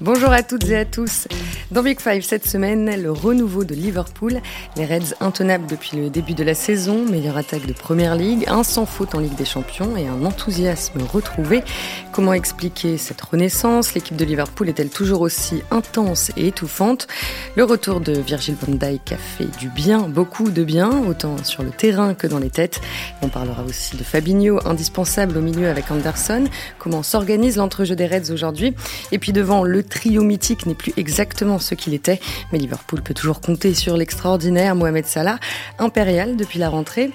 Bonjour à toutes et à tous. Dans Big Five cette semaine, le renouveau de Liverpool. Les Reds intenables depuis le début de la saison, meilleure attaque de Première Ligue, un sans faute en Ligue des Champions et un enthousiasme retrouvé. Comment expliquer cette renaissance? L'équipe de Liverpool est-elle toujours aussi intense et étouffante? Le retour de Virgil van Dijk a fait du bien, beaucoup de bien, autant sur le terrain que dans les têtes. On parlera aussi de Fabinho, indispensable au milieu avec Anderson. Comment s'organise l'entrejeu des Reds aujourd'hui? Et puis devant le trio mythique n'est plus exactement ce qu'il était, mais Liverpool peut toujours compter sur l'extraordinaire Mohamed Salah, impérial depuis la rentrée.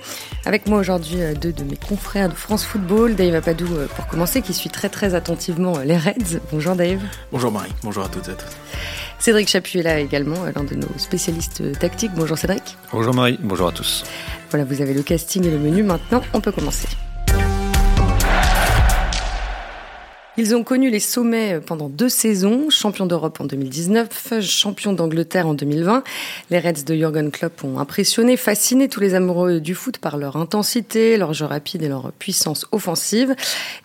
Avec moi aujourd'hui euh, deux de mes confrères de France Football, Dave Apadou euh, pour commencer, qui suit très très attentivement euh, les Reds. Bonjour Dave. Bonjour Marie, bonjour à toutes et à tous. Cédric Chapuis est là également, l'un de nos spécialistes tactiques. Bonjour Cédric. Bonjour Marie, bonjour à tous. Voilà, vous avez le casting et le menu. Maintenant, on peut commencer. Ils ont connu les sommets pendant deux saisons, champion d'Europe en 2019, champion d'Angleterre en 2020. Les Reds de Jürgen Klopp ont impressionné, fasciné tous les amoureux du foot par leur intensité, leur jeu rapide et leur puissance offensive.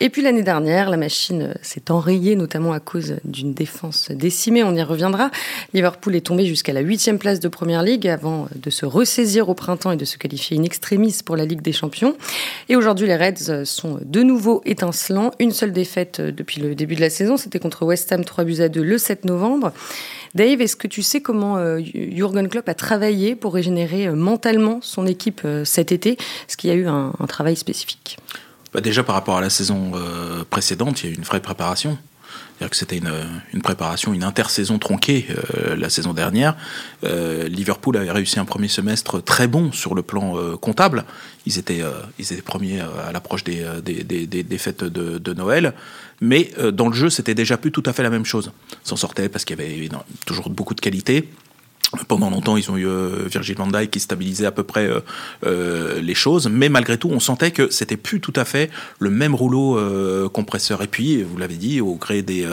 Et puis l'année dernière, la machine s'est enrayée, notamment à cause d'une défense décimée. On y reviendra. Liverpool est tombé jusqu'à la huitième place de Première Ligue avant de se ressaisir au printemps et de se qualifier in extremis pour la Ligue des Champions. Et aujourd'hui, les Reds sont de nouveau étincelants. Une seule défaite depuis le début de la saison. C'était contre West Ham 3 buts à 2 le 7 novembre. Dave, est-ce que tu sais comment euh, Jurgen Klopp a travaillé pour régénérer euh, mentalement son équipe euh, cet été? Est-ce qu'il y a eu un, travail spécifique? Bah Déjà par rapport à la saison précédente, il y a eu une vraie préparation. C'est-à-dire que c'était une, préparation, une intersaison tronquée la saison dernière. Liverpool avait réussi un premier semestre très bon sur le plan comptable. Ils étaient, ils étaient premiers à l'approche des, fêtes de Noël. Mais dans le jeu, c'était déjà plus tout à fait la même chose. S'en sortait parce qu'il y avait toujours beaucoup de qualité. Pendant longtemps, ils ont eu euh, Virgil van qui stabilisait à peu près euh, euh, les choses, mais malgré tout, on sentait que c'était plus tout à fait le même rouleau compresseur. Et puis, vous l'avez dit, au gré des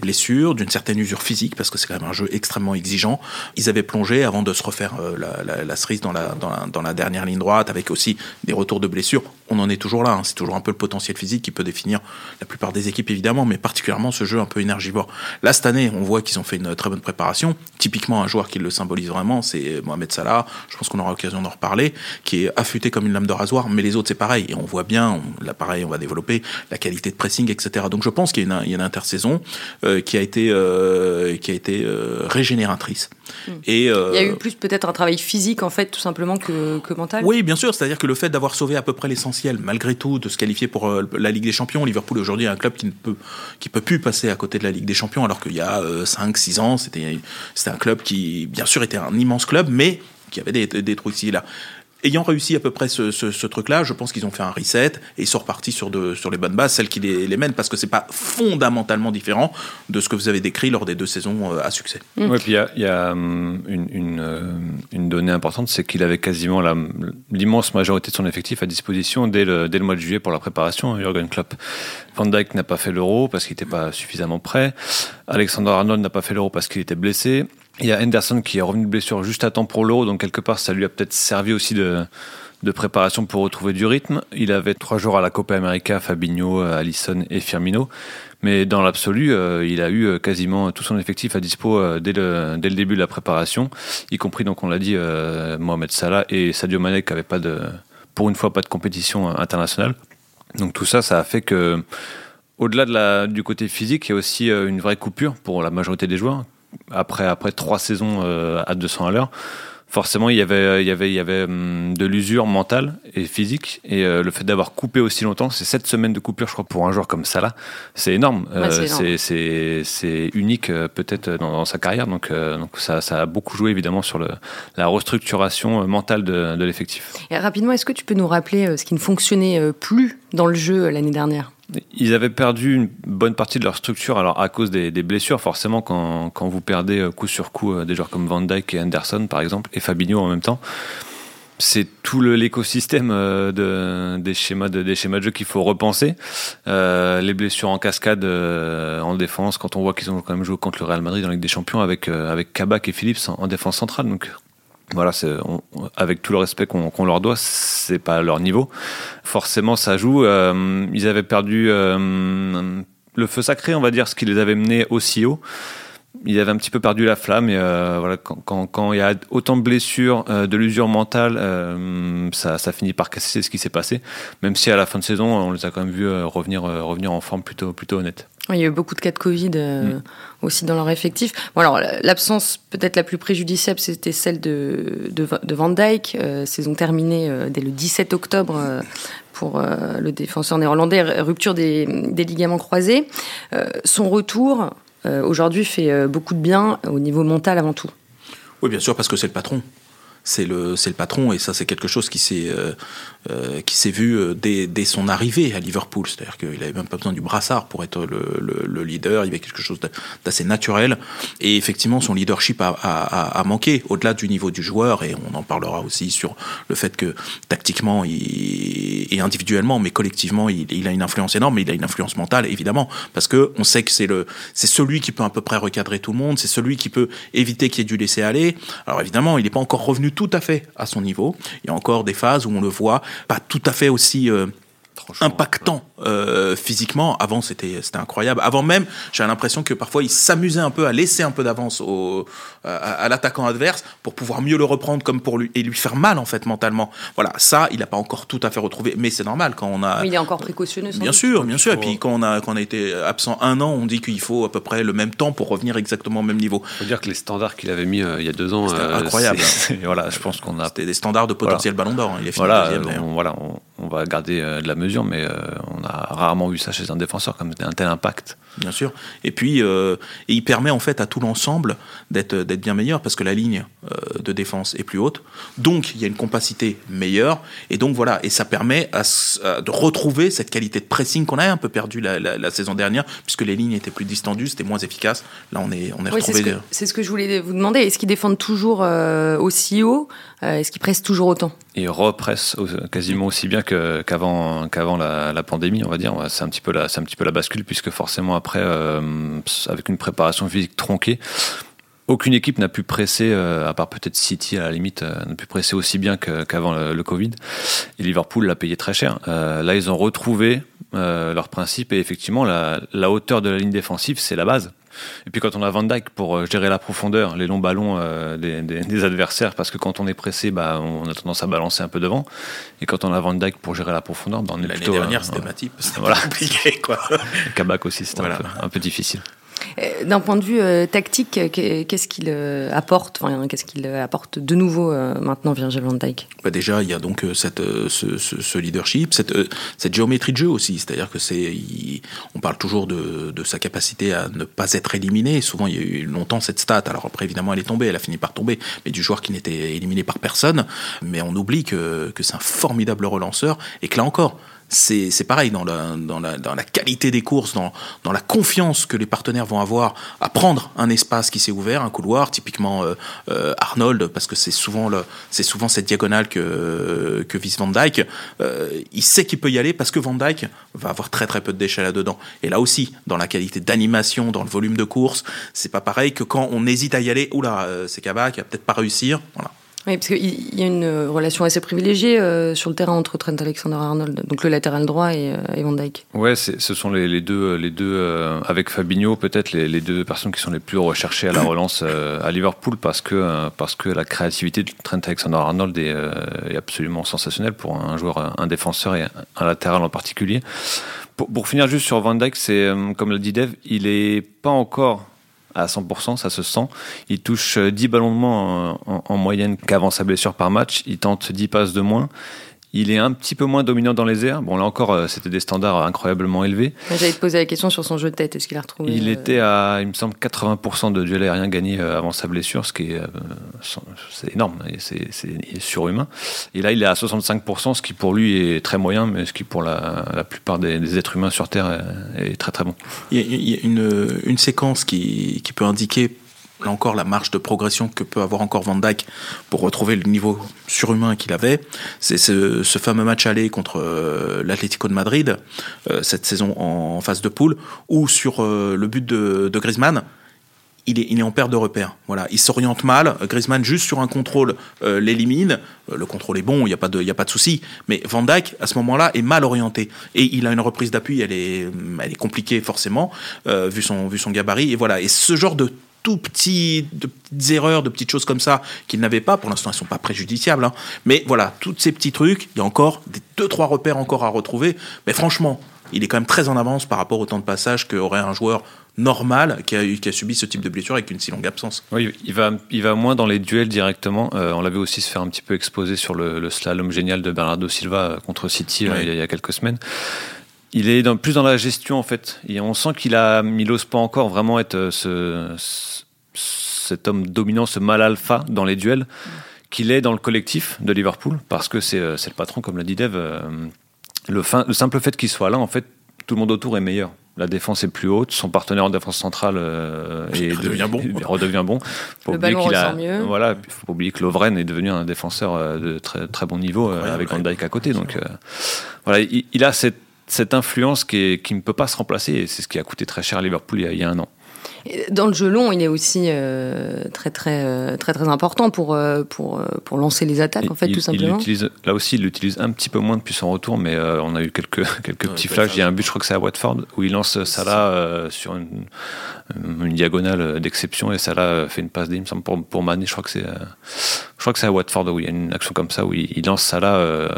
blessures, d'une certaine usure physique, parce que c'est quand même un jeu extrêmement exigeant, ils avaient plongé avant de se refaire la, la, cerise dans la dernière ligne droite, avec aussi des retours de blessures. On en est toujours là. Hein. C'est toujours un peu le potentiel physique qui peut définir la plupart des équipes, évidemment, mais particulièrement ce jeu un peu énergivore. Là, cette année, on voit qu'ils ont fait une très bonne préparation typiquement un joueur qui le symbolise vraiment, c'est Mohamed Salah. Je pense qu'on aura l'occasion d'en reparler, qui est affûté comme une lame de rasoir. Mais les autres, c'est pareil. Et on voit bien, là pareil, on va développer la qualité de pressing, etc. Donc je pense qu'il y a une, une intersaison euh, qui a été, euh, qui a été euh, régénératrice. Hmm. Et, Il y a eu plus peut-être un travail physique en fait, tout simplement que, que mental. Oui, bien sûr. C'est-à-dire que le fait d'avoir sauvé à peu près malgré tout, de se qualifier pour euh, la Ligue des Champions. Liverpool aujourd'hui est un club qui ne peut, qui peut plus passer à côté de la Ligue des Champions, alors qu'il y a 5-6 ans, c'était, c'était un club qui, bien sûr, était un immense club, mais qui avait des, des trous ici et là ayant réussi à peu près ce, ce, ce truc-là, je pense qu'ils ont fait un reset et ils sont repartis sur, de, sur les bonnes bases, celles qui les, les mènent, parce que c'est pas fondamentalement différent de ce que vous avez décrit lors des deux saisons euh, à succès. Mmh. Ouais, puis il y a, y a hum, une, une, euh, une, donnée importante, c'est qu'il avait quasiment l'immense majorité de son effectif à disposition dès le, dès le mois de juillet pour la préparation, Jürgen Klopp. Van Dijk n'a pas fait l'euro parce qu'il n'était pas suffisamment prêt. Alexander Arnold n'a pas fait l'euro parce qu'il était blessé. Il y a Henderson qui est revenu de blessure juste à temps pour l'euro, donc quelque part ça lui a peut-être servi aussi de, de préparation pour retrouver du rythme. Il avait trois jours à la Copa América, Fabinho, Allison et Firmino. Mais dans l'absolu, euh, il a eu euh, quasiment tout son effectif à dispo euh, dès, le, dès le début de la préparation, y compris, donc on l'a dit, Mohamed Salah et Sadio Mané qui n'avaient pas de, pour une fois pas de compétition internationale. Donc tout ça, ça a fait que, au-delà de la, du côté physique, il y a aussi une vraie coupure pour la majorité des joueurs après, après trois saisons euh, à 200 à l'heure, forcément il y avait, il y avait, il y avait hum, de l'usure mentale et physique. Et euh, le fait d'avoir coupé aussi longtemps, c'est sept semaines de coupure, je crois, pour un joueur comme Salah, c'est énorme. Euh, c'est unique peut-être dans, sa carrière. Donc, donc ça, ça, a beaucoup joué évidemment sur le, la restructuration mentale de, de l'effectif. Et rapidement, est-ce que tu peux nous rappeler ce qui ne fonctionnait plus dans le jeu l'année dernière? Ils avaient perdu une bonne partie de leur structure, alors à cause des, blessures, forcément, quand, quand, vous perdez euh, coup sur coup euh, des joueurs comme Van Dyke et Anderson, par exemple, et Fabinho en même temps. C'est tout l'écosystème euh, de, des, schémas de, des schémas de jeu qu'il faut repenser. les blessures en cascade en défense, quand on voit qu'ils ont quand même joué contre le Real Madrid dans la Ligue des Champions avec, avec Kabak et Phillips en, en défense centrale. Donc voilà, avec tout le respect qu'on leur doit, c'est pas leur niveau. Forcément, ça joue. Euh, ils avaient perdu euh, le feu sacré, on va dire, ce qui les avait menés aussi haut il avait un petit peu perdu la flamme et euh, voilà quand, quand, il y a autant de blessures, euh, de l'usure mentale, euh, ça, ça, finit par casser ce qui s'est passé. Même si à la fin de saison, on les a quand même vus revenir revenir en forme plutôt plutôt honnête. il y a eu beaucoup de cas de Covid mm. aussi dans leur effectif. Bon alors l'absence peut-être la plus préjudiciable, c'était celle de, de, de Van Dyke, saison terminée dès le 17 octobre pour le défenseur néerlandais, rupture des, des ligaments croisés. son retour, aujourd'hui fait euh, beaucoup de bien au niveau mental avant tout. Oui, bien sûr, parce que c'est le patron c'est le, c'est le patron et ça c'est quelque chose qui s'est, euh, euh, vu euh, dès, dès, son arrivée à Liverpool. C'est-à-dire qu'il n'avait même pas besoin du brassard pour être le, le, le, leader, il y avait quelque chose d'assez naturel et effectivement son leadership a, a, a, manqué au-delà du niveau du joueur et on en parlera aussi sur le fait que tactiquement il, et individuellement mais collectivement il, a une influence énorme mais il a une influence mentale évidemment parce que on sait que c'est, celui qui peut à peu près recadrer tout le monde, c'est celui qui peut éviter qu'il y ait du laisser aller. Alors évidemment il n'est pas encore revenu tout à fait à son niveau. Il y a encore des phases où on le voit pas tout à fait aussi euh, impactant euh, physiquement. Avant, c'était c'était incroyable. Avant même, j'ai l'impression que parfois il s'amusait un peu à laisser un peu d'avance au à, l'attaquant adverse pour pouvoir mieux le reprendre comme pour lui et lui faire mal en fait mentalement. Voilà, ça, il n'a pas encore tout à fait retrouvé, mais c'est normal quand on a. Mais il est encore précautionneux. Bien sûr, bien sûr. Et puis quand on a quand on a été absent un an, on dit qu'il faut à peu près le même temps pour revenir exactement au même niveau. Il faut dire que les standards qu'il avait mis euh, il y a deux ans, euh, incroyable. voilà, je pense qu'on a. C'était des standards de potentiel Ballon d'Or. Hein. Il est voilà, on, voilà, on, va garder de la mesure, mais on a rarement vu ça chez un défenseur comme un tel impact. Bien sûr. Et puis, euh, et il permet en fait à tout l'ensemble d'être d'être bien meilleur parce que la ligne euh, de défense est plus haute. Donc, il y a une compacité meilleure. Et donc voilà. Et ça permet à, de retrouver cette qualité de pressing qu'on a un peu perdu la, la, saison dernière puisque les lignes étaient plus distendues, c'était moins efficace. Là, on est on est retrouvé. C'est ce, que je voulais vous demander. Est-ce qu'ils défendent toujours euh, aussi haut? Est-ce qu'ils pressent toujours autant? Ils repressent quasiment aussi bien qu'avant qu'avant la, la, pandémie, on va dire. C'est un petit peu la c'est un petit peu la bascule puisque forcément après, euh, avec une préparation physique tronquée, aucune équipe n'a pu presser, euh, à part peut-être City à la limite, euh, n'a pu presser aussi bien qu'avant le, Covid. Et Liverpool l'a payé très cher. là, ils ont retrouvé leur principe et effectivement, la, hauteur de la ligne défensive, c'est la base. Et puis quand on a Van Dyke pour gérer la profondeur, les longs ballons des, adversaires, parce que quand on est pressé, bah, on a tendance à balancer un peu devant. Et quand on a Van Dyke pour gérer la profondeur, bah, on est plutôt... L'année dernière, c'était Matip, c'était voilà. compliqué. Quoi. Kabak aussi, c'était un, peu difficile. Euh, d'un point de vue euh, tactique, qu'est-ce qu'il euh, apporte Qu'est-ce qu'il apporte de nouveau maintenant, Virgil van Dijk? Bah Déjà, il y a donc ce, leadership, cette, géométrie de jeu aussi. C'est-à-dire que c'est, on parle toujours de, de, sa capacité à ne pas être éliminé. Souvent, il y a eu longtemps cette stat. Alors après, évidemment, elle est tombée, elle a fini par tomber, mais du joueur qui n'était éliminé par personne. Mais on oublie que, que c'est un formidable relanceur et que là encore, c'est pareil dans la, dans, la, dans la qualité des courses, dans, dans la confiance que les partenaires vont avoir à prendre un espace qui s'est ouvert, un couloir, typiquement euh, euh, Arnold, parce que c'est souvent, le, souvent cette diagonale que, que vise Van Dyke. Euh, il sait qu'il peut y aller parce que Van Dyke va avoir très très peu de déchets là-dedans. Et là aussi, dans la qualité d'animation, dans le volume de course, c'est pas pareil que quand on hésite à y aller, oula, c'est Kabak, il va peut-être pas réussir. Voilà. Oui, parce qu'il y a une relation assez privilégiée euh, sur le terrain entre Trent Alexander-Arnold, donc le latéral droit et, euh, Van Dijk. Ouais, ce sont les, deux, les deux euh, avec Fabinho peut-être les, deux personnes qui sont les plus recherchées à la relance à Liverpool parce que parce que la créativité de Trent Alexander-Arnold est, absolument sensationnelle pour un joueur, un défenseur et un latéral en particulier. Pour, pour finir juste sur Van Dijk, c'est comme l'a dit Dev, il est pas encore à 100%, ça se sent. Il touche 10 ballons de moins en, en moyenne qu'avant sa blessure par match. Il tente 10 passes de moins. Il est un petit peu moins dominant dans les airs. Bon, là encore, euh, c'était des standards incroyablement élevés. J'allais te poser la question sur son jeu de tête. Est-ce qu'il a retrouvé Il euh, était à, il me semble, 80% de duels aériens gagnés euh, avant sa blessure, ce qui est, c'est énorme, c'est surhumain. Et là, il est à 65%, ce qui pour lui est très moyen, mais ce qui pour la, la plupart des, êtres humains sur Terre est, très très bon. Il y a, une, une séquence qui, qui peut indiquer là encore la marge de progression que peut avoir encore Van Dijk pour retrouver le niveau surhumain qu'il avait. C'est ce, fameux match aller contre euh, l'Atlético de Madrid euh, cette saison en, phase de poule, ou sur euh, le but de, de Griezmann, il est, en perte de repère. Voilà, il s'oriente mal. Griezmann juste sur un contrôle l'élimine. Le contrôle est bon, il n'y a pas de, souci. Mais Van Dijk à ce moment-là est mal orienté et il a une reprise d'appui. Elle est, compliquée forcément vu son, vu son gabarit. Et voilà. Et ce genre de tout petits, de petites erreurs, de petites choses comme ça qu'il n'avait pas. Pour l'instant, elles sont pas préjudiciables. Hein. Mais voilà, tous ces petits trucs, il y a encore des deux trois repères encore à retrouver. Mais franchement, il est quand même très en avance par rapport au temps de passage qu'aurait un joueur normal qui a, qui a, subi ce type de blessure avec une si longue absence. Oui, il va, il va moins dans les duels directement. Euh, on l'avait aussi se faire un petit peu exposer sur le, le slalom génial de Bernardo Silva euh, contre City oui. il, y a, il, y a, quelques semaines. Il est dans, plus dans la gestion en fait. Et on sent qu'il a, il n'ose pas encore vraiment être euh, ce, cet homme dominant, ce mal alpha dans les duels, qu'il est dans le collectif de Liverpool, parce que c'est le patron, comme l'a dit Dev. Le, fin, le simple fait qu'il soit là, en fait, tout le monde autour est meilleur la défense est plus haute, son partenaire en défense centrale euh, est redevient bon. redevient bon. Faut le ballon qu'il a, mieux. Voilà, il faut pas oublier que Lovren est devenu un défenseur euh, de très très bon niveau euh, avec Van Dijk à côté. Donc euh, voilà, il, il, a cette, cette influence qui, est, qui ne peut pas se remplacer et c'est ce qui a coûté très cher à Liverpool il y a, il y a un an. Dans le jeu long, il est aussi euh, très, très, euh, très, très important pour, euh, pour, pour lancer les attaques, en fait, il, tout simplement. Il là aussi, il l'utilise un petit peu moins depuis son retour, mais euh, on a eu quelques, quelques ouais, petits flashs. Il y a un but, je crois que c'est à Watford, où il lance Salah euh, sur une, une diagonale d'exception et Salah fait une passe d'im pour, pour Mané. Je crois que c'est je crois que c'est à Watford où il y a une action comme ça, où il, il lance Salah.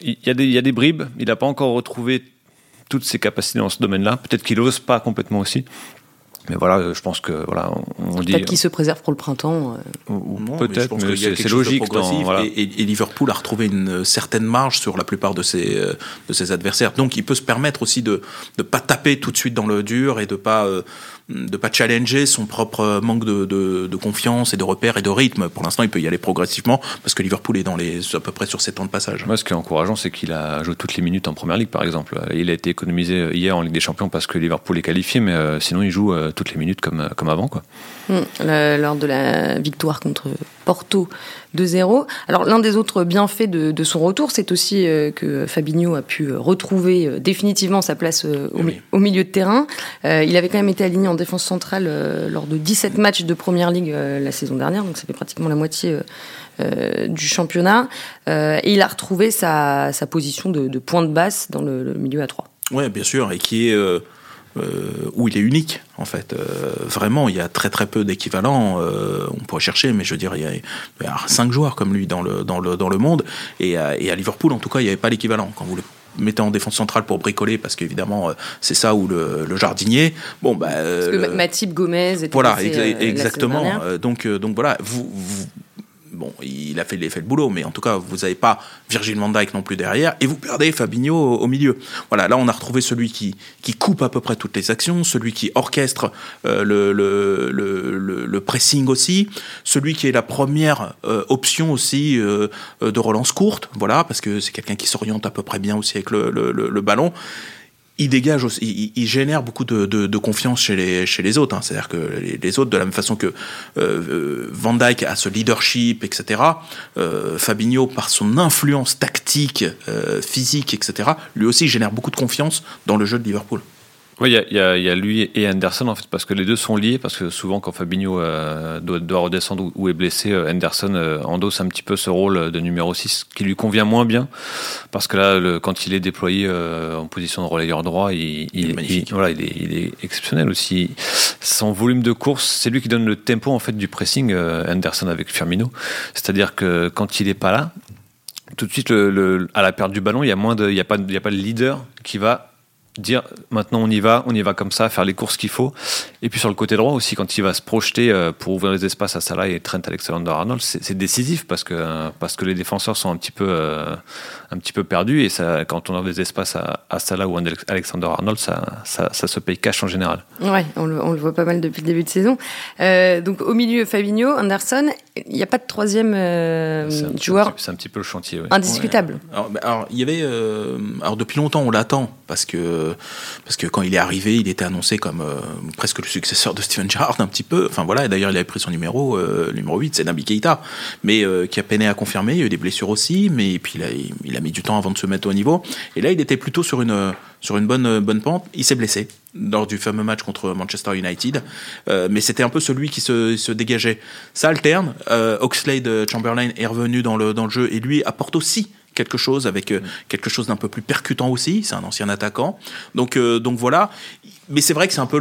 Il, y a des, il y a des bribes. Il n'a pas encore retrouvé toutes ses capacités dans ce domaine-là. Peut-être qu'il n'ose pas complètement aussi. Mais voilà, je pense que voilà, on, on dit. Peut-être qu'il se préserve pour le printemps. Euh... Peut-être, mais, mais c'est logique. Dans, voilà. et, et, Liverpool a retrouvé une certaine marge sur la plupart de ses de ses adversaires. Donc, il peut se permettre aussi de ne pas taper tout de suite dans le dur et de pas euh, de pas challenger son propre manque de, de, de, confiance et de repères et de rythme. Pour l'instant, il peut y aller progressivement parce que Liverpool est dans les à peu près sur ses temps de passage. Moi, ce qui est encourageant, c'est qu'il a joué toutes les minutes en première ligue, par exemple. Il a été économisé hier en Ligue des Champions parce que Liverpool est qualifié, mais euh, sinon, il joue euh, toutes les minutes comme comme avant, quoi. Mmh, le, lors de la victoire contre Porto 2-0. Alors l'un des autres bienfaits de, de son retour, c'est aussi euh, que Fabinho a pu retrouver euh, définitivement sa place euh, au, oui. au, milieu de terrain. Euh, il avait quand même été aligné en défense centrale euh, lors de 17 matchs de Première Ligue la saison dernière, donc ça fait pratiquement la moitié du championnat. et il a retrouvé sa, sa position de, de, point de basse dans le, le milieu à 3. Oui, bien sûr, et qui est euh, où il est unique en fait. Euh, vraiment, il y a très très peu d'équivalents. Euh, on pourrait chercher, mais je veux dire, il y a, il y a cinq joueurs comme lui dans le dans le dans le monde. Et à, et à Liverpool, en tout cas, il n'y avait pas l'équivalent. Quand vous le mettez en défense centrale pour bricoler, parce qu'évidemment, c'est ça ou le, le, jardinier. Bon, bah, parce que Matip Gomez. Était voilà, ex exactement. donc donc voilà, vous, vous bon, il a fait, il a fait le boulot, mais en tout cas, vous n'avez pas Virgil van Dijk non plus derrière, et vous perdez Fabinho au, milieu. Voilà, là, on a retrouvé celui qui, coupe à peu près toutes les actions, celui qui orchestre euh, le, pressing aussi, celui qui est la première euh, option aussi euh, de relance courte, voilà, parce que c'est quelqu'un qui s'oriente à peu près bien aussi avec le ballon il dégage aussi, il, génère beaucoup de, confiance chez les, autres. Hein. C'est-à-dire que les, les, autres, de la même façon que euh, Van Dyke a ce leadership, etc., euh, Fabinho, par son influence tactique, euh, physique, etc., lui aussi génère beaucoup de confiance dans le jeu de Liverpool. Oui, il y, y, y, a lui et Henderson en fait, parce que les deux sont liés, parce que souvent quand Fabinho euh, doit, doit, redescendre ou, est blessé, euh, Henderson euh, endosse un petit peu ce rôle de numéro 6 qui lui convient moins bien, parce que là, le, quand il est déployé euh, en position de relayeur droit, il, il, il, voilà, il, est, il est exceptionnel aussi. Son volume de course, c'est lui qui donne le tempo en fait du pressing, euh, Henderson avec Firmino. C'est-à-dire que quand il n'est pas là, tout de suite, le, le, à la perte du ballon, il y a moins de, il y a pas, y a pas de leader qui va dire maintenant on y va, on y va comme ça, faire les courses qu'il faut. Et puis sur le côté droit aussi, quand il va se projeter euh, pour ouvrir les espaces à Salah et Trent Alexander-Arnold, c'est décisif parce que parce que les défenseurs sont un petit peu euh, un petit peu perdus et ça, quand on a des espaces à, Salah ou à Alexander-Arnold, ça, ça, se paye cash en général. Ouais, on le, on le voit pas mal depuis le début de saison. Euh, donc au milieu, Fabinho, Anderson, il n'y a pas de troisième euh, joueur. C'est un, petit peu le chantier. Ouais. Indiscutable. Ouais. Alors, alors, il y avait alors depuis longtemps on l'attend parce que parce que quand il est arrivé, il était annoncé comme euh, presque successeur de Steven Gerrard un petit peu. Enfin voilà, d'ailleurs il avait pris son numéro, euh, numéro 8, c'est Nabi Keita, mais euh, qui a peiné à confirmer. Il y a eu des blessures aussi, mais puis il a, il a mis du temps avant de se mettre au niveau. Et là, il était plutôt sur une sur une bonne bonne pente. Il s'est blessé lors du fameux match contre Manchester United, euh, mais c'était un peu celui qui se, se dégageait. Ça alterne. Euh, Oxlade Chamberlain est revenu dans le dans le jeu et lui apporte aussi quelque chose avec euh, quelque chose d'un peu plus percutant aussi. C'est un ancien attaquant. Donc, euh, donc voilà. Mais c'est vrai que c'est un peu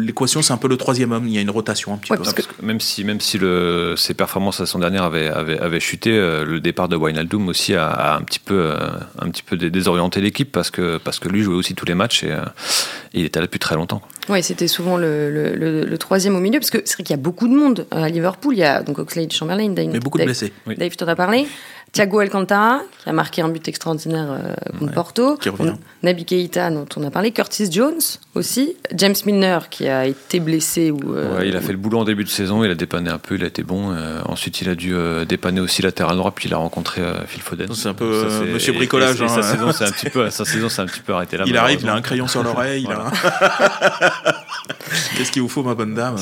l'équation, le, c'est un peu le troisième homme. Il y a une rotation un petit peu. Parce que même si, même si le, ses performances la saison dernière avaient, avaient, avaient chuté, euh, le départ de Wijnaldum aussi a, a, un petit peu, un petit peu désorienté l'équipe parce que, parce que lui jouait aussi tous les matchs et, et il était là depuis très longtemps. Oui, c'était souvent le, le, le, troisième au milieu parce que c'est vrai qu'il y a beaucoup de monde à Liverpool. Il y a donc Oxlade, Chamberlain, Dave, mais beaucoup de blessés. Dave, Dave t'en as parlé. Thiago Alcantara, qui a marqué un but extraordinaire euh, contre ouais, Porto. Naby Keita, dont on a parlé. Curtis Jones aussi. James Milner, qui a été blessé. Ou, euh, ouais, il a fait le boulot en début de saison. Il a dépanné un peu. Il a été bon. Euh, ensuite, il a dû euh, dépanner aussi latéral droit. Puis il a rencontré euh, Phil Foden. C'est un peu ça, Monsieur Bricolage. Et, et, et hein. sa, saison, c'est un petit peu, sa saison, c'est un petit peu arrêté là. Il arrive, il a un crayon sur l'oreille. voilà. Qu'est-ce qu'il vous faut, ma bonne dame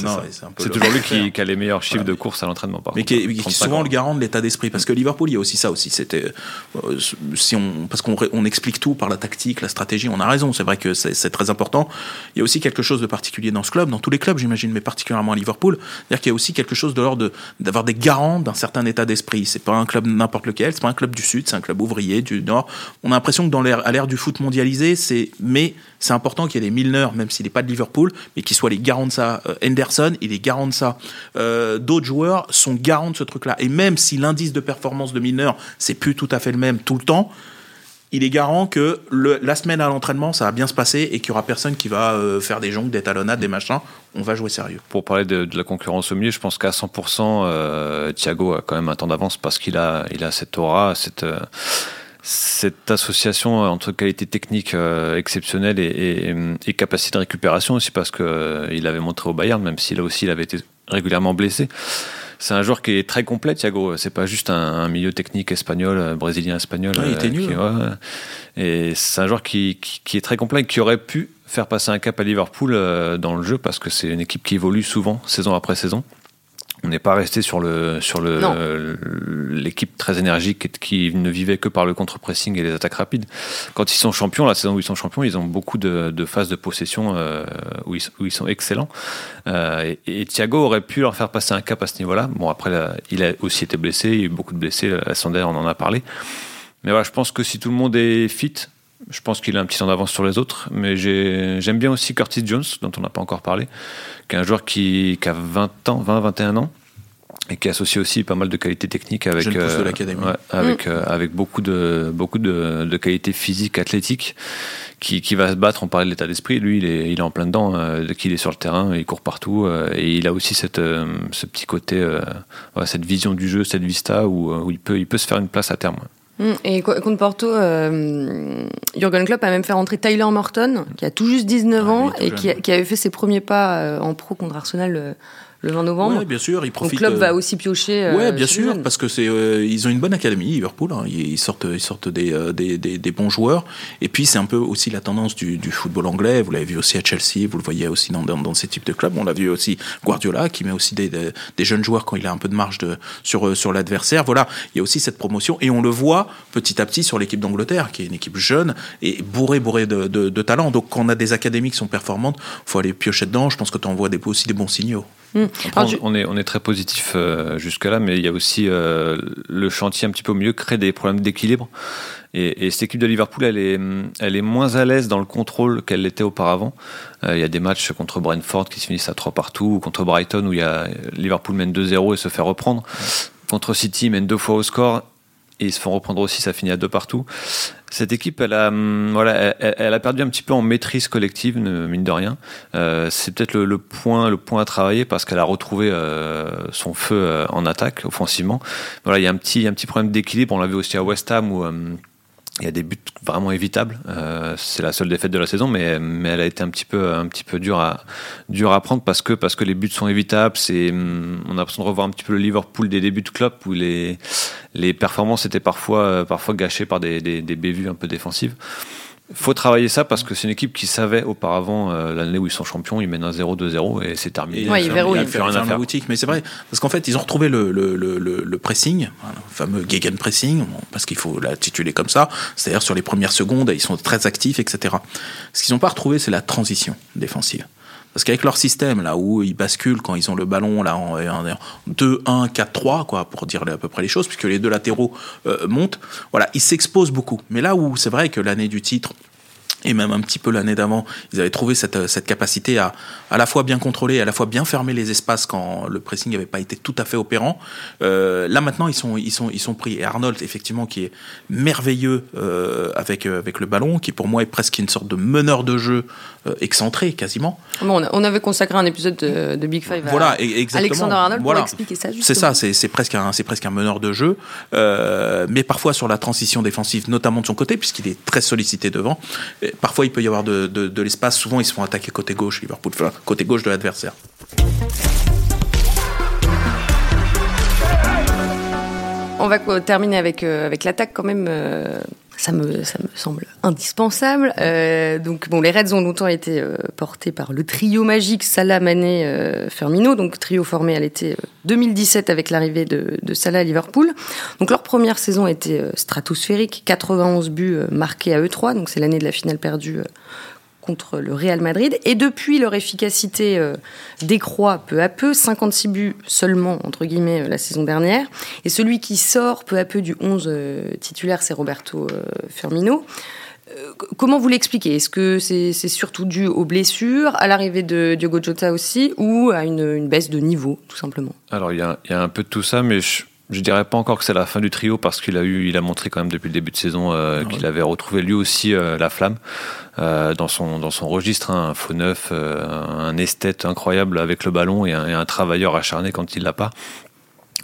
C'est toujours lui qui, qui, a les meilleurs chiffres voilà. de course à l'entraînement. Mais qui est, qui est souvent ans. le garant de l'état d'esprit. Parce que Liverpool, il y a aussi ça aussi. C'était on parce qu'on on explique tout par la tactique, la stratégie. On a raison. C'est vrai que c'est très important. Il y a aussi quelque chose de particulier dans ce club, dans tous les clubs, j'imagine, mais particulièrement à Liverpool. C'est-à-dire qu'il y a aussi quelque chose de l'ordre d'avoir des garants d'un certain état d'esprit. C'est pas un club n'importe lequel. C'est pas un club du sud. C'est un club ouvrier du nord. On a l'impression que dans l'ère à l'ère du foot mondialisé, c'est mais c'est important qu'il y ait des Milner, même s'il n'est pas de Liverpool, mais qu'il soit les garants de ça. Euh, Henderson, il est garant de ça. Euh, D'autres joueurs sont garants de ce truc-là. Et même si l'indice de performance de Milner, c'est plus tout à fait le même tout le temps, il est garant que la semaine à l'entraînement, ça va bien se passer et qu'il n'y aura personne qui va euh, faire des jongles, des talonnades, des machins. On va jouer sérieux. Pour parler de, la concurrence au milieu, je pense qu'à 100%, euh, Thiago a quand même un temps d'avance parce qu'il a, il a cette aura, cette. Cette association entre qualité technique euh, exceptionnelle et, et, et, capacité de récupération aussi parce que euh, il avait montré au Bayern, même si là aussi il avait été régulièrement blessé. C'est un joueur qui est très complet, Thiago. C'est pas juste un, un, milieu technique espagnol, euh, brésilien espagnol. Ouais, il était nul. Qui, ouais, et c'est un joueur qui, qui, qui, est très complet et qui aurait pu faire passer un cap à Liverpool dans le jeu parce que c'est une équipe qui évolue souvent, saison après saison. On n'est pas resté sur le sur le l'équipe très énergique qui ne vivait que par le contre-pressing et les attaques rapides. Quand ils sont champions, la saison où ils sont champions, ils ont beaucoup de, de phases de possession euh, où, ils, où, ils, sont excellents. Euh, et, et, Thiago aurait pu leur faire passer un cap à ce niveau-là. Bon après, là, il a aussi été blessé, il y a eu beaucoup de blessés. La Sander, on en a parlé. Mais voilà, je pense que si tout le monde est fit, je pense qu'il a un petit temps d'avance sur les autres, mais j'aime bien aussi Curtis Jones, dont on n'a pas encore parlé, qui est un joueur qui, qui a 20 ans, 20, 21 ans, et qui associe aussi pas mal de qualités techniques avec euh, ouais, avec mmh. euh, avec beaucoup de beaucoup de, de qualités physiques athlétiques qui, qui va se battre on parlait de l'état d'esprit lui il est il est en plein dedans euh, dès qu'il est sur le terrain il court partout euh, et il a aussi cette euh, ce petit côté ouais, cette vision du jeu cette vista où, où il peut il peut se faire une place à terme et contre Porto, euh, Jurgen Klopp a même fait rentrer Tyler Morton, qui a tout juste 19 ah, ans et qui, qui, avait fait ses premiers pas en pro contre Arsenal le, le 20 novembre. Ouais, bien sûr, ils profitent. Le club va aussi piocher. Euh, ouais, bien sûr, parce que c'est euh, ils ont une bonne académie Liverpool. Hein, ils sortent ils sortent des, euh, des, des, des, bons joueurs. Et puis c'est un peu aussi la tendance du, du football anglais. Vous l'avez vu aussi à Chelsea. Vous le voyez aussi dans, dans, dans ces types de clubs. On l'a vu aussi Guardiola qui met aussi des, jeunes joueurs quand il a un peu de marge de sur sur l'adversaire. Voilà, il y a aussi cette promotion et on le voit petit à petit sur l'équipe d'Angleterre qui est une équipe jeune et bourrée bourrée de, de, de talent. Donc quand on a des académies qui sont performantes, faut aller piocher dedans. Je pense que tu envoies des, aussi des bons signaux. Mmh. Après, on, est, on est très positif euh, jusque-là, mais il y a aussi euh, le chantier un petit peu au milieu, crée des problèmes d'équilibre. Et, et, cette équipe de Liverpool, elle est, elle est moins à l'aise dans le contrôle qu'elle l'était auparavant. Euh, il y a des matchs contre Brentford qui se finissent à 3 partout, ou contre Brighton où il y a Liverpool mène 2-0 et se fait reprendre. Contre City, mène deux fois au score et ils se font reprendre aussi, ça finit à deux partout. Cette équipe, elle a, hum, voilà, elle, a perdu un petit peu en maîtrise collective, mine de rien. Euh, c'est peut-être le, le, point, le point à travailler parce qu'elle a retrouvé euh, son feu euh, en attaque, offensivement. Voilà, il y a un petit, un petit problème d'équilibre. On l'a vu aussi à West Ham où hum, il y a des buts vraiment évitables. Euh, c'est la seule défaite de la saison, mais, mais elle a été un petit peu, un petit peu dure à, dure à prendre parce que, parce que les buts sont évitables. C'est, hum, on a l'impression de revoir un petit peu le Liverpool des débuts de Klopp où les, les performances étaient parfois, parfois gâchées par des, des, des bévues un peu défensives. Faut travailler ça parce que c'est une équipe qui savait auparavant euh, l'année où ils sont champions, ils mènent un 0-2-0 et c'est terminé. Ouais, ils verrouillent. Il fait rien à faire. Boutique, mais c'est vrai parce qu'en fait ils ont retrouvé le, le, le, le pressing, voilà, le fameux gegen pressing, parce qu'il faut l'intituler comme ça. C'est-à-dire sur les premières secondes, ils sont très actifs, etc. Ce qu'ils n'ont pas retrouvé, c'est la transition défensive. Parce qu'avec leur système, là où ils basculent quand ils ont le ballon là en, 2, 1, 4, 3, quoi, pour dire à peu près les choses, puisque les deux latéraux euh, montent, voilà, ils s'exposent beaucoup. Mais là où c'est vrai que l'année du titre, et même un petit peu l'année d'avant, ils avaient trouvé cette, cette capacité à à la fois bien contrôler, à la fois bien fermer les espaces quand le pressing n'avait pas été tout à fait opérant. Euh, là maintenant, ils sont ils sont ils sont pris. Et Arnold, effectivement, qui est merveilleux euh, avec euh, avec le ballon, qui pour moi est presque une sorte de meneur de jeu euh, excentré quasiment. Bon, on avait consacré un épisode de, de Big Five voilà, à exactement. Alexander Arnold voilà. pour expliquer ça. C'est ça, c'est c'est presque un c'est presque un meneur de jeu, euh, mais parfois sur la transition défensive, notamment de son côté, puisqu'il est très sollicité devant. Et parfois, il peut y avoir de, l'espace. Souvent, ils se font attaquer côté gauche, enfin, côté gauche de l'adversaire. On va terminer avec, euh, avec l'attaque quand même. Euh, ça me, ça me semble indispensable. Euh, donc bon, les Reds ont longtemps été euh, portés par le trio magique Salah, Mané, euh, Firmino, donc trio formé à l'été 2017 avec l'arrivée de, de, Salah à Liverpool. Donc leur première saison a été stratosphérique, 91 buts marqués à eux3, donc c'est l'année de la finale perdue contre le Real Madrid. Et depuis, leur efficacité euh, décroît peu à peu, 56 buts seulement, entre guillemets, euh, la saison dernière. Et celui qui sort peu à peu du 11 euh, titulaire, c'est Roberto Firmino. Comment vous l'expliquez? Est-ce que c'est surtout dû aux blessures, à l'arrivée de Diogo Jota aussi, ou à une, une baisse de niveau, tout simplement? Alors, il y, y a, un peu de tout ça, mais je, je dirais pas encore que c'est la fin du trio parce qu'il a eu, il a montré quand même depuis le début de saison euh, qu'il avait retrouvé lui aussi euh, la flamme euh, dans son dans son registre, hein, un faux neuf, un esthète incroyable avec le ballon et un, et un travailleur acharné quand il l'a pas.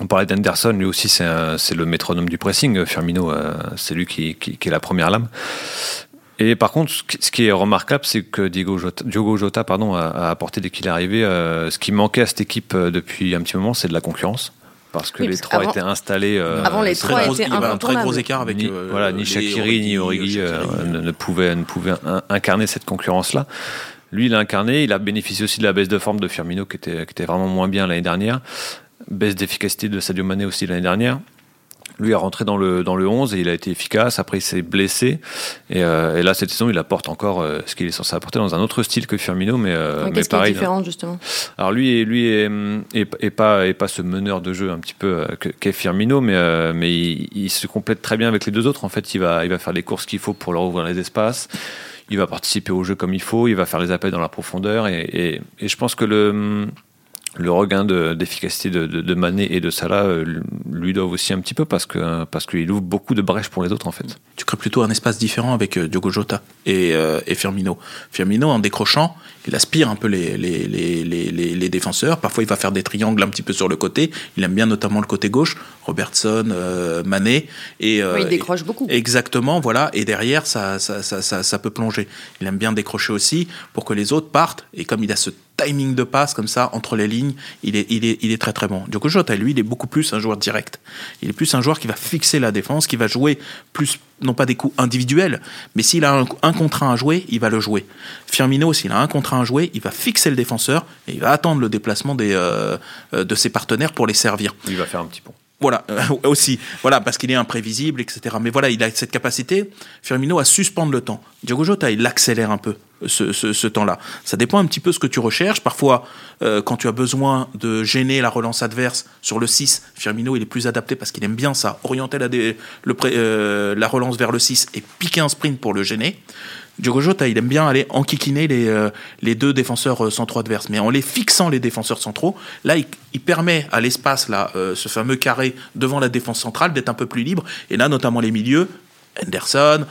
On parlait d'Anderson, lui aussi c'est le métronome du pressing. Firmino, c'est lui qui, qui, qui, est la première lame. Et par contre, ce qui est remarquable, c'est que Diego Jota, Diogo Jota pardon, a, a apporté dès qu'il est arrivé, ce qui manquait à cette équipe depuis un petit moment, c'est de la concurrence parce que Oui, les parce trois étaient installés. euh, Avant, les Très trois gros- étaient il y avait un très gros écart avec ni, euh, voilà, ni Shakiri ni Origi euh, Shaqiri. ne, ne pouvaient, ne pouvaient in- incarner cette concurrence-là. Lui, il a incarné, il a bénéficié aussi de la baisse de forme de Firmino qui était, qui était vraiment moins bien l'année dernière. Baisse d'efficacité de Sadio Mané aussi l'année dernière. Lui est rentré dans le, dans le 11 et il a été efficace. Après, il s'est blessé. Et, euh, et là, cette saison, il apporte encore euh, ce qu'il est censé apporter dans un autre style que Firmino, mais, euh, Ouais, mais Qu'est-ce qui est pareil. différent, justement? Alors lui, lui est, est, est pas, est pas ce meneur de jeu un petit peu euh, que- qu'est Firmino, mais, mais il, il se complète très bien avec les deux autres. En fait, il va, il va faire les courses qu'il faut pour leur ouvrir les espaces. Il va participer au jeu comme il faut. Il va faire les appels dans la profondeur. Et, et, et je pense que le, le regain de- d'efficacité de, de, de Mané et de Salah euh, lui doivent aussi un petit peu parce que parce qu'il ouvre beaucoup de brèches pour les autres en fait. tu crées plutôt un espace différent avec euh, Diogo Jota et, euh, et Firmino. Firmino, en décrochant, il aspire un peu les, les, les, les, les- les défenseurs. Parfois, il va faire des triangles un petit peu sur le côté. Il aime bien notamment le côté gauche, Robertson, euh, Mané. Et, euh, Oui, il décroche beaucoup. Exactement, voilà. Et derrière, ça, ça, ça, ça, ça peut plonger. Il aime bien décrocher aussi pour que les autres partent. Et comme il a ce timing de passe comme ça entre les lignes, il est, il est, il est très très bon. Diogo Jota, lui, il est beaucoup plus un joueur direct. Il est plus un joueur qui va fixer la défense, qui va jouer plus, non pas des coups individuels, mais s'il a un, un contre un à jouer, il va le jouer. Firmino, s'il a un contre un à jouer, il va fixer le défenseur et il va attendre le déplacement des, euh, de ses partenaires pour les servir. Il va faire un petit pont. Voilà, euh, aussi. Voilà, parce qu'il est imprévisible, etc. Mais voilà, il a cette capacité, Firmino, à suspendre le temps. Diogo Jota, il accélère un peu ce, temps-là. Ça dépend un petit peu ce que tu recherches. Parfois, euh, quand tu as besoin de gêner la relance adverse sur le 6, Firmino, il est plus adapté parce qu'il aime bien ça, orienter la, euh, la relance vers le 6 et piquer un sprint pour le gêner. Diogo Jota, il aime bien aller enquiquiner les, euh, deux défenseurs centraux adverses, mais en les fixant les défenseurs centraux, là, il, il permet à l'espace, là, ce fameux carré devant la défense centrale, d'être un peu plus libre. Et là, notamment les milieux, Henderson,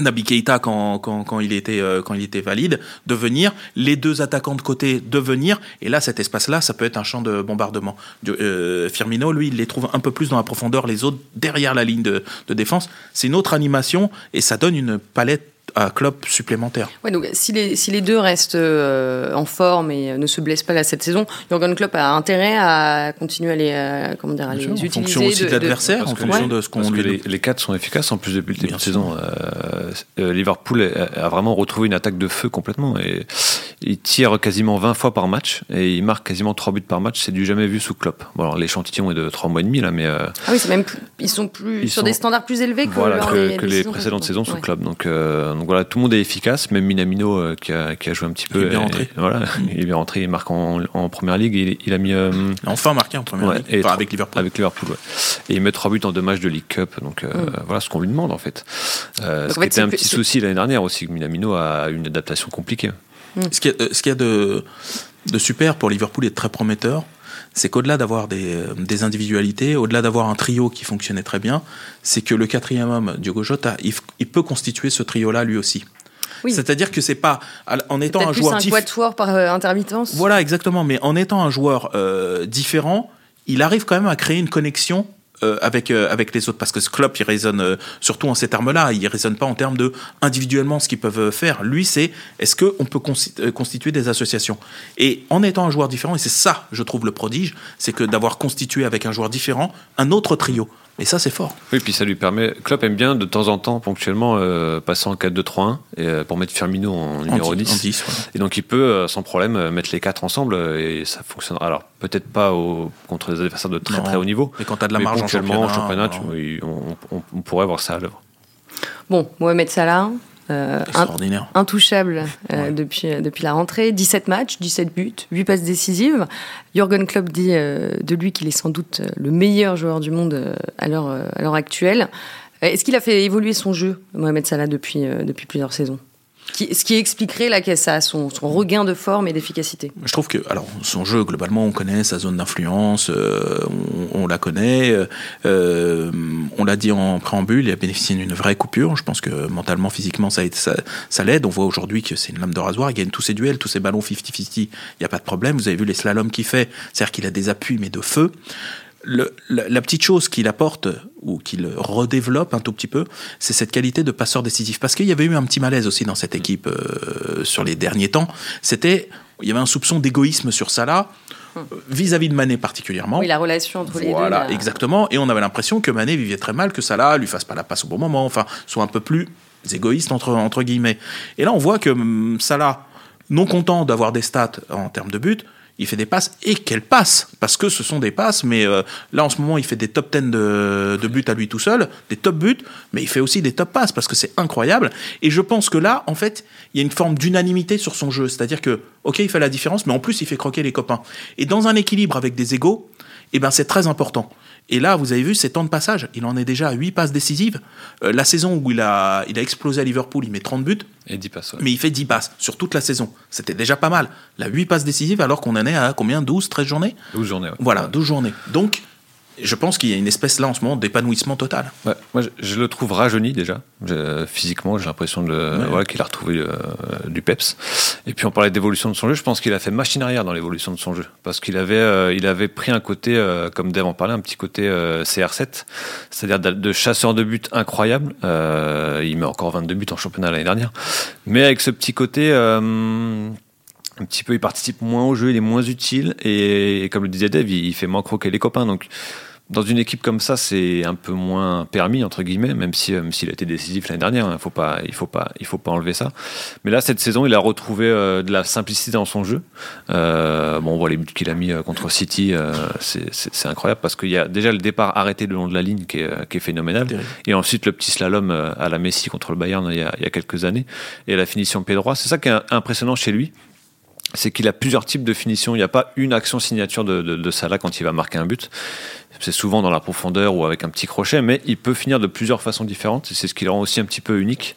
Naby Keita quand, quand, il était, euh, quand il était valide, de venir, les deux attaquants de côté de venir, et là cet espace-là, ça peut être un champ de bombardement. De- euh, Firmino, lui, il les trouve un peu plus dans la profondeur, les autres derrière la ligne de, de défense. C'est une autre animation, et ça donne une palette à Klopp supplémentaire. Ouais, donc si les, si les deux restent euh, en forme et ne se blessent pas là cette saison, Jurgen Klopp a intérêt à continuer à les, euh, comment dire, à les en utiliser. fonction aussi de, l'adversaire, en fonction de ce qu'on lui les, les quatre sont efficaces en plus depuis le début de saison. Euh, euh, Liverpool a, a vraiment retrouvé une attaque de feu complètement et il tire quasiment 20 fois par match et il marque quasiment 3 buts par match. C'est du jamais vu sous Klopp. Bon, alors l'échantillon est de 3 mois et demi là, mais euh, Ah oui, c'est même plus- ils sont plus Ils sur sont- des standards plus élevés que, voilà les précédentes saisons sous Ouais. Klopp. Donc, euh, donc voilà, tout le monde est efficace, même Minamino euh, qui, a, qui a joué un petit peu. est bien et- rentré. Voilà, il est bien rentré, il marque en, en première ligue. Il, il a mis euh, Il enfin marqué en première Ouais, ligue, et enfin, trois- avec Liverpool. Avec Liverpool, ouais. Et il met trois buts en deux matchs de League Cup. Donc euh, voilà ce qu'on lui demande en fait. Euh, Donc, ce en qui fait, était c'est un petit souci l'année dernière aussi, que Minamino a une adaptation compliquée. Ce qu'il y qu'il y a de, de super pour Liverpool et de très prometteur, c'est qu'au-delà d'avoir des, euh, des individualités, au-delà d'avoir un trio qui fonctionnait très bien, c'est que le quatrième homme, Diogo Jota, il, peut constituer ce trio-là lui aussi. Oui. C'est-à-dire que c'est pas en étant un plus joueur un diff- quatuor par euh, intermittence. Voilà, exactement. Mais en étant un joueur euh, différent, il arrive quand même à créer une connexion euh, avec euh, avec les autres parce que ce club il résonne euh, surtout en ces termes-là il résonne pas en termes de individuellement ce qu'ils peuvent faire. Lui c'est est-ce que on peut consti- euh, constituer des associations? Et en étant un joueur différent et c'est ça je trouve le prodige c'est que d'avoir constitué avec un joueur différent un autre trio et ça c'est fort Oui, puis ça lui permet. Klopp aime bien de temps en temps, ponctuellement, euh, passer en 4-2-3-1 et, euh, pour mettre Firmino en numéro En dix- 10. en dix, voilà. Et donc il peut, euh, sans problème, euh, mettre les quatre ensemble et ça fonctionnera. Alors peut-être pas au, contre des adversaires de très Non. très haut niveau. et quand tu as de la mais marge en championnat, tu- alors, oui, on, on- on pourrait voir ça à l'œuvre. Bon, Mohamed Salah, extraordinaire intouchable euh, Ouais. depuis, euh, depuis la rentrée. 17 matchs, 17 buts, 8 passes décisives. Jürgen Klopp dit euh, de lui qu'il est sans doute euh, le meilleur joueur du monde euh, à l'heure euh, actuelle. Euh, Est-ce qu'il a fait évoluer son jeu, Mohamed Salah, depuis, euh, depuis plusieurs saisons? Ce qui expliquerait là, ça, son, son regain de forme et d'efficacité. Je trouve que, alors, son jeu, globalement, on connaît sa zone d'influence, euh, on, la connaît. euh, on l'a dit en préambule, il a bénéficié d'une vraie coupure. Je pense que mentalement, physiquement, ça, ça l'aide. On voit aujourd'hui que c'est une lame de rasoir. Il gagne tous ses duels, tous ses ballons 50-50. Il n'y a pas de problème. Vous avez vu les slaloms qu'il fait. C'est-à-dire qu'il a des appuis, mais de feu. Le- la, la petite chose qu'il apporte ou qu'il redéveloppe un tout petit peu, c'est cette qualité de passeur décisif. Parce qu'il y avait eu un petit malaise aussi dans cette équipe euh, sur les derniers temps. C'était, il y avait un soupçon d'égoïsme sur Salah euh, vis-à-vis de Mané particulièrement. Oui, la relation entre les deux. Voilà, là. exactement. Et on avait l'impression que Mané vivait très mal, que Salah lui fasse pas la passe au bon moment, enfin, soit un peu plus égoïste entre, entre guillemets. Et là, on voit que hum, Salah, non content d'avoir des stats en termes de buts, il fait des passes et quelles passes Parce que ce sont des passes, mais euh, là en ce moment il fait des top 10 de, de buts à lui tout seul, des top buts, mais il fait aussi des top passes parce que c'est incroyable. Et je pense que là, en fait, il y a une forme d'unanimité sur son jeu. C'est-à-dire que, ok, il fait la différence, mais en plus il fait croquer les copains. Et dans un équilibre avec des égaux, eh ben c'est très important. Et là, vous avez vu ces temps de passage, il en est déjà à 8 passes décisives. Euh, la saison où il a, il a explosé à Liverpool, il met 30 buts, Et 10 passes. ouais. mais il fait 10 passes sur toute la saison. C'était déjà pas mal. La 8 passes décisives alors qu'on en est à combien? 12, 13 journées? 12 journées. ouais. Voilà, Ouais. 12 journées. Donc, je pense qu'il y a une espèce là en ce moment d'épanouissement total. Ouais, moi, je, je le trouve rajeuni déjà. Je- physiquement, j'ai l'impression de le- Ouais. voilà, qu'il a retrouvé euh, du peps. Et puis on parlait d'évolution de son jeu. Je pense qu'il a fait machine arrière dans l'évolution de son jeu, parce qu'il avait, euh, il avait pris un côté, euh, comme Dave en parlait, un petit côté euh, CR7, c'est-à-dire de, de chasseur de buts incroyable. Il met encore 22 buts en championnat l'année dernière, mais avec ce petit côté. Euh, un petit peu, il participe moins au jeu, il est moins utile et, comme le disait Dave, il, il fait moins croquer les copains. Donc, dans une équipe comme ça, c'est un peu moins permis entre guillemets, même si même s'il a été décisif l'année dernière. hein, faut pas, il faut pas, il faut pas enlever ça. Mais là, cette saison, il a retrouvé euh, de la simplicité dans son jeu. Euh, bon, on voit les buts qu'il a mis euh, contre City, euh, c'est- incroyable parce qu'il y a déjà le départ arrêté le long de la ligne qui est, euh, qui est phénoménal, et ensuite le petit slalom euh, à la Messi contre le Bayern il y a, il y a quelques années, et la finition pied droit. C'est ça qui est impressionnant chez lui c'est qu'il a plusieurs types de finitions. Il n'y a pas une action signature de, de, de Salah quand il va marquer un but. C'est souvent dans la profondeur ou avec un petit crochet, mais il peut finir de plusieurs façons différentes. C'est ce qui le rend aussi un petit peu unique.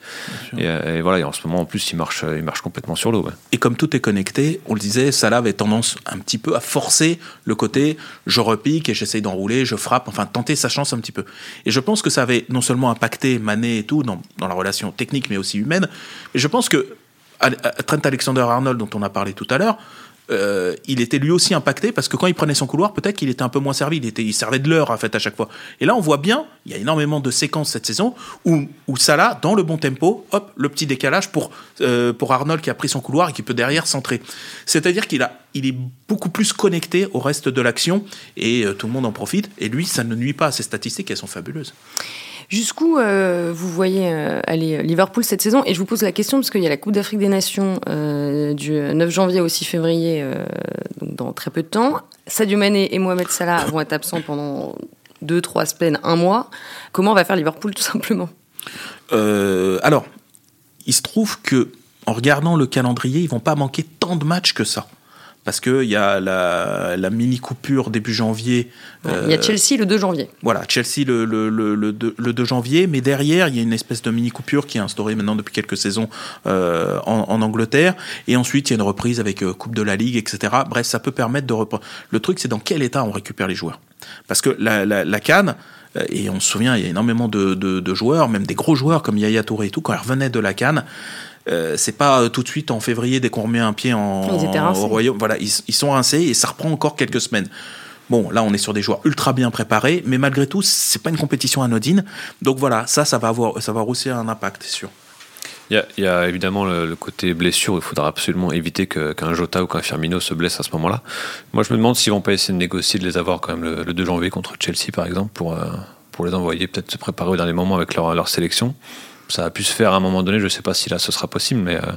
Et, euh, et voilà, et en ce moment, en plus, il marche, il marche complètement sur l'eau. ouais. Et comme tout est connecté, on le disait, Salah avait tendance un petit peu à forcer le côté je repique et j'essaye d'enrouler, je frappe, enfin tenter sa chance un petit peu. Et je pense que ça avait non seulement impacté Mané et tout dans, dans la relation technique mais aussi humaine, et je pense que Trent Alexander-Arnold dont on a parlé tout à l'heure, euh, il était lui aussi impacté parce que quand il prenait son couloir, peut-être qu'il était un peu moins servi. Il, était, servait de l'heure en fait à chaque fois. Et là, on voit bien, il y a énormément de séquences cette saison où, où Salah, dans le bon tempo, hop, le petit décalage pour, euh, pour Arnold qui a pris son couloir et qui peut derrière centrer. C'est-à-dire qu'il a, il est beaucoup plus connecté au reste de l'action et euh, tout le monde en profite. Et lui, ça ne nuit pas à ses statistiques, elles sont fabuleuses. Jusqu'où euh, vous voyez euh, aller euh, Liverpool cette saison? Et je vous pose la question parce qu'il y a la Coupe d'Afrique des Nations du 9 janvier au 6 février, donc dans très peu de temps. Sadio Mané et Mohamed Salah vont être absents pendant 2-3 semaines, un mois. Comment va faire Liverpool tout simplement? Alors, il se trouve que en regardant le calendrier, ils vont pas manquer tant de matchs que ça parce qu'il y a la, mini coupure début janvier. il y a euh, Chelsea le 2 janvier. Voilà, Chelsea le, le, le, le, 2 janvier, mais derrière, il y a une espèce de mini coupure qui est instaurée maintenant depuis quelques saisons euh, en, en, Angleterre. Et ensuite, il y a une reprise avec euh, Coupe de la Ligue, etc. Bref, ça peut permettre de reprendre. Le truc, c'est dans quel état on récupère les joueurs. Parce que la, la, la Cannes, et on se souvient, il y a énormément de, de, de, joueurs, même des gros joueurs comme Yaya Touré et tout, quand ils revenaient de la Cannes, euh, c'est pas euh, tout de suite en février dès qu'on remet un pied en, au royaume. Voilà, ils, sont rincés et ça reprend encore quelques semaines. Bon, là, on est sur des joueurs ultra bien préparés, mais malgré tout, c'est pas une compétition anodine. Donc voilà, ça, ça va avoir, ça va aussi un impact, c'est sûr. Il y, a, évidemment le, côté blessure. Il faudra absolument éviter qu'un Jota ou qu'un Firmino se blesse à ce moment-là. Moi, je me demande s'ils vont pas essayer de négocier de les avoir quand même le, 2 janvier contre Chelsea, par exemple, pour, euh, pour les envoyer peut-être se préparer au dernier moment avec leur, leur sélection ça a pu se faire à un moment donné. Je ne sais pas si là ce sera possible, mais euh,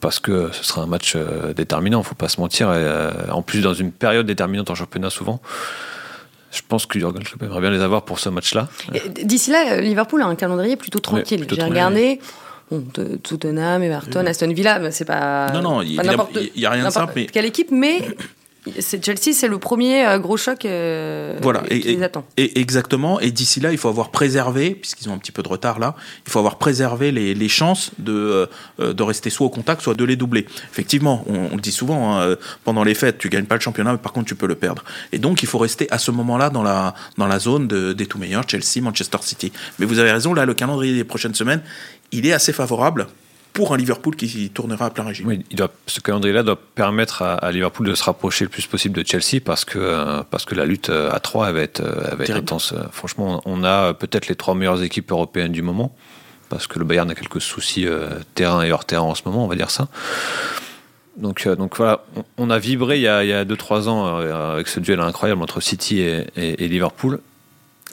parce que ce sera un match euh, déterminant, faut pas se mentir. Et, euh, en plus, dans une période déterminante en championnat, souvent. Je pense que Jurgen Klopp aimerait bien les avoir pour ce match-là. D'ici là, Liverpool a un calendrier plutôt tranquille. J'ai regardé. Bon, Tottenham, Everton, Aston Villa, c'est pas. Non, non, il n'y a, rien de simple. Mais... Quelle équipe, mais Chelsea, c'est le premier euh, gros choc euh, voilà, et, les attend. Et exactement. Et d'ici là, il faut avoir préservé, puisqu'ils ont un petit peu de retard là, il faut avoir préservé les, les chances de, euh, de rester soit au contact, soit de les doubler. Effectivement, on, le dit souvent, hein, pendant les fêtes, tu gagnes pas le championnat, mais par contre, tu peux le perdre. Et donc, il faut rester à ce moment-là dans la, dans la zone de, des tout meilleurs, Chelsea, Manchester City. Mais vous avez raison, là, le calendrier des prochaines semaines, il est assez favorable pour un Liverpool qui tournera à plein régime. Oui, il doit, ce calendrier-là doit permettre à, Liverpool de se rapprocher le plus possible de Chelsea parce que, euh, parce que la lutte euh, à 3 va être, euh, va être intense. Franchement, on a peut-être les trois meilleures équipes européennes du moment parce que le Bayern a quelques soucis terrain et hors terrain en ce moment, on va dire ça. Donc, donc voilà, on, a vibré il y a 2-3 ans avec ce duel incroyable entre City et, et Liverpool.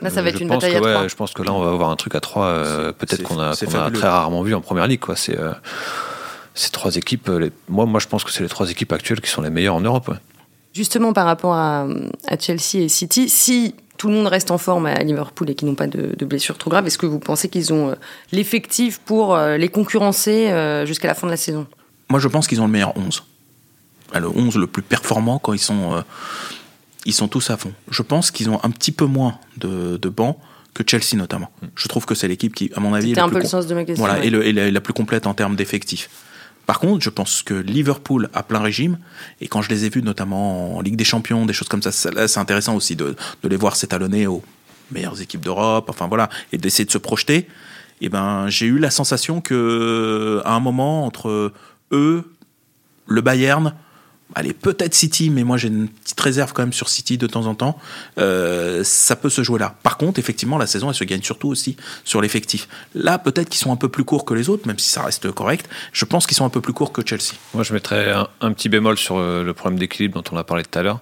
Là, ça va être une bataille à trois. Je pense que là, on va avoir un truc à trois. Euh, peut-être qu'on a, a, très rarement vu en première ligue. Quoi. C'est, euh, ces trois équipes. Les, moi, moi, je pense que c'est les trois équipes actuelles qui sont les meilleures en Europe. Justement, par rapport à, Chelsea et City, si tout le monde reste en forme à Liverpool et qu'ils n'ont pas de, de blessures trop graves, est-ce que vous pensez qu'ils ont euh, l'effectif pour les concurrencer jusqu'à la fin de la saison? Moi, je pense qu'ils ont le meilleur 11. Le 11 le plus performant quand ils sont ils sont tous à fond. Je pense qu'ils ont un petit peu moins de, de bancs que Chelsea notamment. Hmm. Je trouve que c'est l'équipe qui, à mon avis, est un peu le sens de ma question. Voilà, et, la, plus complète en termes d'effectifs. Par contre, je pense que Liverpool a plein régime, et quand je les ai vus notamment en Ligue des Champions, des choses comme ça, c'est intéressant aussi de, de, les voir s'étalonner aux meilleures équipes d'Europe, enfin voilà, et d'essayer de se projeter. Et ben, j'ai eu la sensation que à un moment entre eux, le Bayern, allez, peut-être City, mais moi j'ai une petite réserve quand même sur City de temps en temps. Euh, ça peut se jouer là. Par contre, effectivement, la saison, elle se gagne surtout aussi sur l'effectif. Là, peut-être qu'ils sont un peu plus courts que les autres, même si ça reste correct. Je pense qu'ils sont un peu plus courts que Chelsea. Moi, je mettrais un, petit bémol sur euh, le problème d'équilibre dont on a parlé tout à l'heure.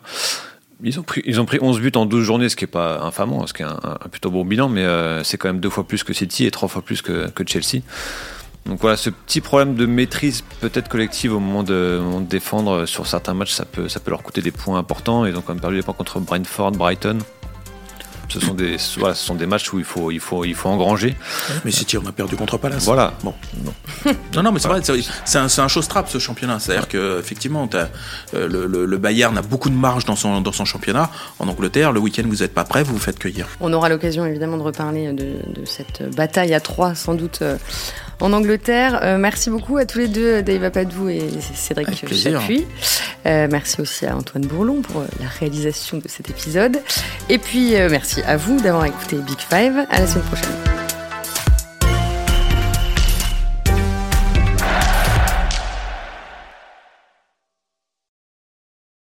Ils ont, pris, ils ont pris 11 buts en 12 journées, ce qui n'est pas infamant, ce qui est un, plutôt bon bilan, mais euh, c'est quand même deux fois plus que City et trois fois plus que, que Chelsea. Donc voilà, ce petit problème de maîtrise peut-être collective au moment de, défendre sur certains matchs, ça peut, ça peut leur coûter des points importants. Ils ont quand même perdu les points contre Brentford, Brighton. Ce sont des, ce sont des matchs où il faut, il faut, il faut engranger. Mais City, on a perdu contre Palace. Voilà. Bon. Non, non, mais c'est vrai, c'est un, un trap ce championnat. C'est-à-dire qu'effectivement, euh, le, le, Bayern a beaucoup de marge dans son, dans son championnat. En Angleterre, le week-end, vous n'êtes pas prêt, vous vous faites cueillir. On aura l'occasion évidemment de reparler de, de, cette bataille à trois, sans doute, euh, en Angleterre. Euh, merci beaucoup à tous les deux, Dave Apadou et Cédric Chapuis. Euh, merci aussi à Antoine Bourlon pour euh, la réalisation de cet épisode. Et puis merci à vous d'avoir écouté Big Five. À la semaine prochaine.